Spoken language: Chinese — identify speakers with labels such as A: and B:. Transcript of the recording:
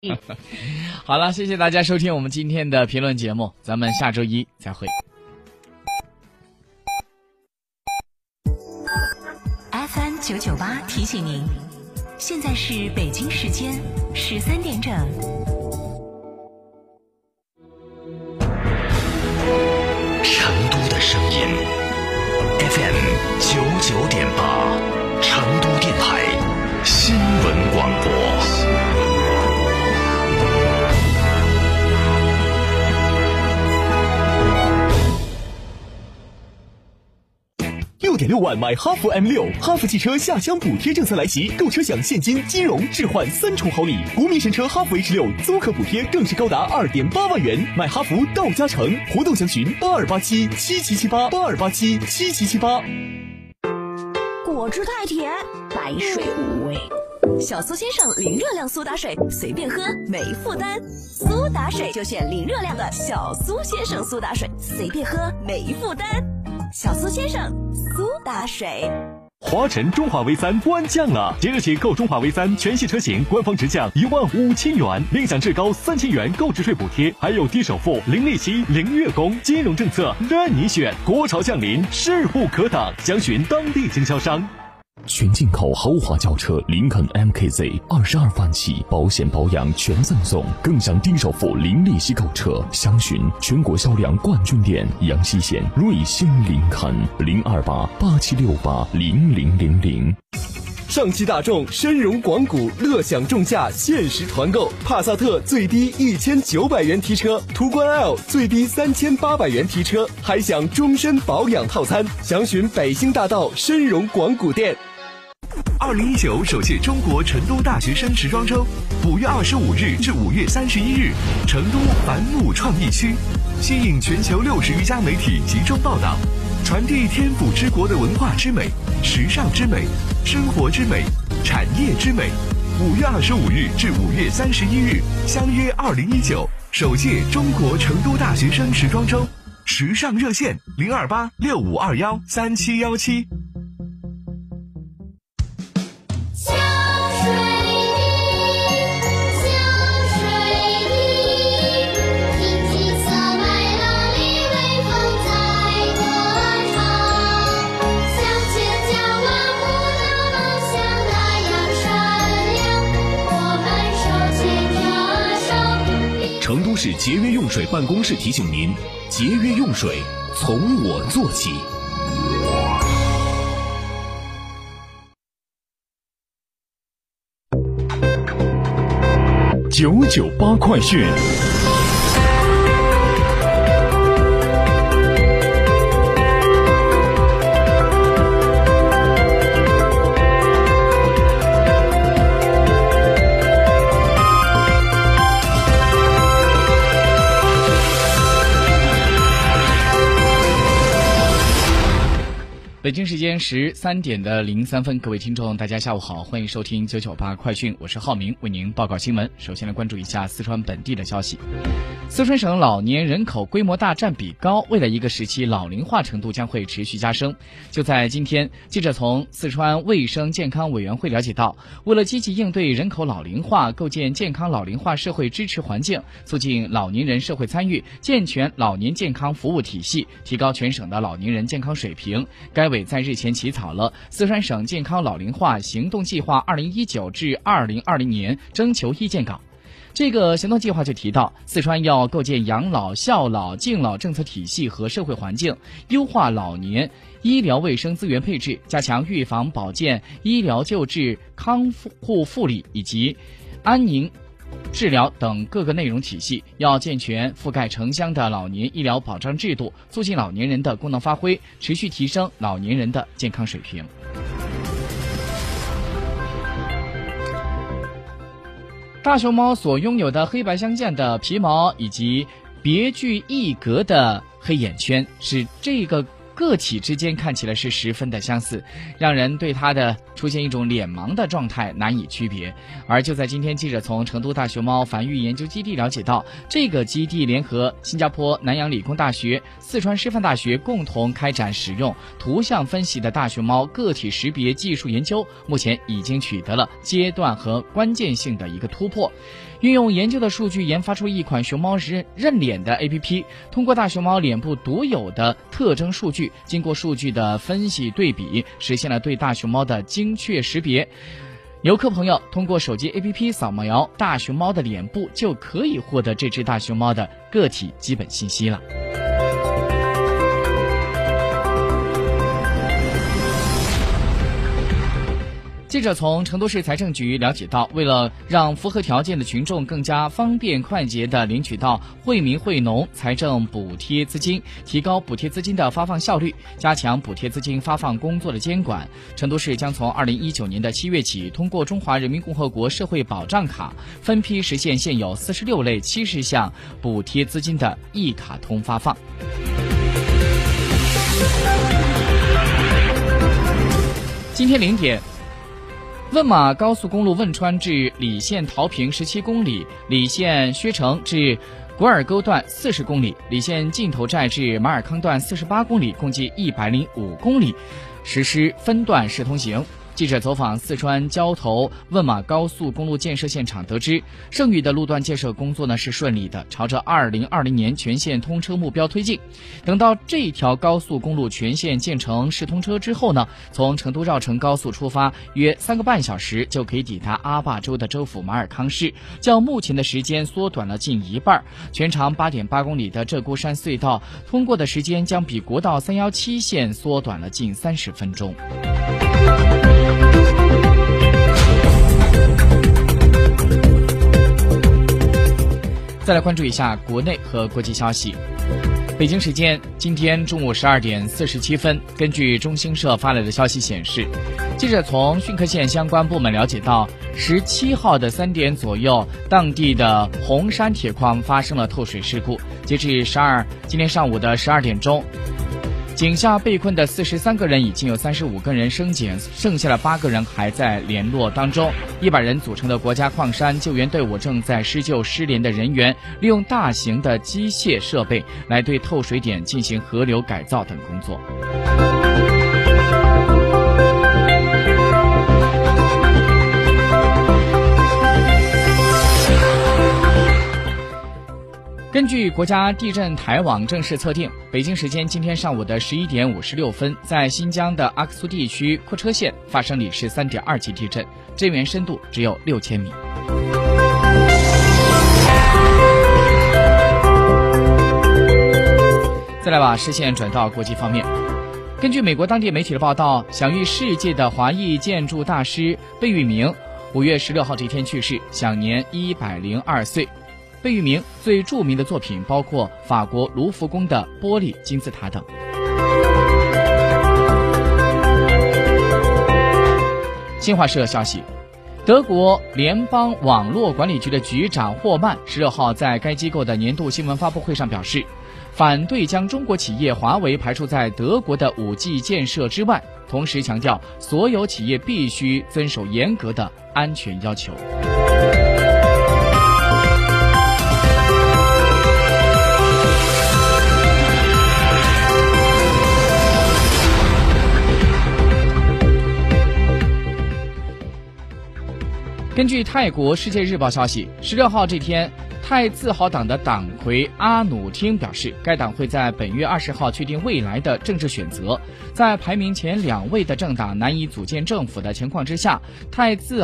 A: 好了，谢谢大家收听我们今天的评论节目，咱们下周一再会。
B: FM 九九八提醒您，现在是北京时间十三点整。
C: 成都的声音，FM 九九点八，
D: 点六万买哈弗 M 六，哈弗汽车下乡补贴政策来袭，购车享现金、金融、置换三重好礼。国民神车哈弗 H 六租客补贴更是高达二点八万元，买哈弗到家城。活动详询八二八七七七七八八二八七七七七八。
E: 果汁太甜，白水无味。小苏先生零热量苏打水，随便喝没负担。苏打水就选零热量的小苏先生苏打水，随便喝没负担。小苏先生苏打水。
D: 华晨中华 V 三官降了，即日起购中华 V 三全系车型，官方直降一万五千元，另享至高三千元购置税补贴，还有低首付、零利息、零月供，金融政策任你选。国潮降临，势不可挡，详询当地经销商。
F: 全进口豪华轿车林肯 MKZ 二十二万起，保险保养全赠送，更享低首付、零利息购车。详询全国销量冠军店阳西县瑞星林肯零二八八七六八零零零零。
D: 上汽大众深融广谷乐享众驾限时团购，帕萨特最低一千九百元提车，途观 L 最低三千八百元提车，还享终身保养套餐。详询北星大道深融广谷店。
G: 二零一九首届中国成都大学生时装周，五月二十五日至五月三十一日，成都繁木创意区，吸引全球六十余家媒体集中报道，传递天府之国的文化之美、时尚之美、生活之美、产业之美。五月二十五日至五月三十一日，相约二零一九首届中国成都大学生时装周，时尚热线零二八六五二幺三七幺七。
H: 水
F: 办公室提醒您：节约用水从我做起。九九八快讯。
A: 北京时间十三点的零三分，各位听众，大家下午好，欢迎收听九九八快讯，我是浩明，为您报告新闻。首先来关注一下四川本地的消息。四川省老年人口规模大、占比高，未来一个时期老龄化程度将会持续加深。就在今天，记者从四川卫生健康委员会了解到，为了积极应对人口老龄化，构建健康老龄化社会支持环境，促进老年人社会参与，健全老年健康服务体系，提高全省的老年人健康水平，该委在日前起草了四川省健康老龄化行动计划（二零一九至二零二零年）征求意见稿。这个行动计划就提到，四川要构建养老、孝老、敬老政策体系和社会环境，优化老年医疗卫生资源配置，加强预防保健、医疗救治、康护护理以及安宁。治疗等各个内容体系，要健全覆盖城乡的老年医疗保障制度，促进老年人的功能发挥，持续提升老年人的健康水平。大熊猫所拥有的黑白相间的皮毛以及别具一格的黑眼圈，使这个个体之间看起来是十分的相似，让人对它的出现一种脸盲的状态难以区别。而就在今天，记者从成都大熊猫繁育研究基地了解到，这个基地联合新加坡南洋理工大学、四川师范大学共同开展使用图像分析的大熊猫个体识别技术研究，目前已经取得了阶段和关键性的一个突破。运用研究的数据研发出一款熊猫认认脸的 APP，通过大熊猫脸部独有的特征数据，经过数据的分析对比，实现了对大熊猫的精确识别。游客朋友通过手机 APP 扫描大熊猫的脸部，就可以获得这只大熊猫的个体基本信息了。记者从成都市财政局了解到，为了让符合条件的群众更加方便快捷地领取到惠民惠农财政补贴资金，提高补贴资金的发放效率，加强补贴资金发放工作的监管，成都市将从二零一九年的七月起，通过中华人民共和国社会保障卡，分批实现现有四十六类七十项补贴资金的一卡通发放。今天零点。汶马高速公路汶川至理县桃坪十七公里，理县薛城至古尔沟段四十公里，理县尽头寨至马尔康段四十八公里，共计一百零五公里，实施分段式通行。记者走访四川交头汶马高速公路建设现场，得知剩余的路段建设工作呢是顺利的，朝着二零二零年全线通车目标推进。等到这条高速公路全线建成试通车之后呢，从成都绕城高速出发，约三个半小时就可以抵达阿坝州的州府马尔康市，较目前的时间缩短了近一半。全长八点八公里的鹧鸪山隧道通过的时间将比国道三幺七线缩短了近三十分钟。再来关注一下国内和国际消息。北京时间今天中午十二点四十七分，根据中新社发来的消息显示，记者从逊克县相关部门了解到，十七号的三点左右，当地的红山铁矿发生了透水事故。截至十二今天上午的十二点钟。井下被困的四十三个人已经有三十五个人升井，剩下的八个人还在联络当中。一百人组成的国家矿山救援队伍正在施救失联的人员，利用大型的机械设备来对透水点进行河流改造等工作。根据国家地震台网正式测定，北京时间今天上午的十一点五十六分，在新疆的阿克苏地区库车县发生里氏三点二级地震，震源深度只有六千米。再来把视线转到国际方面，根据美国当地媒体的报道，享誉世界的华裔建筑大师贝聿铭，五月十六号这一天去世，享年一百零二岁。贝聿铭最著名的作品包括法国卢浮宫的玻璃金字塔等。新华社消息，德国联邦网络管理局的局长霍曼十六号在该机构的年度新闻发布会上表示，反对将中国企业华为排除在德国的五 G 建设之外，同时强调所有企业必须遵守严格的安全要求。根据泰国《世界日报》消息，十六号这天，泰自豪党的党魁阿努汀表示，该党会在本月二十号确定未来的政治选择。在排名前两位的政党难以组建政府的情况之下，泰自豪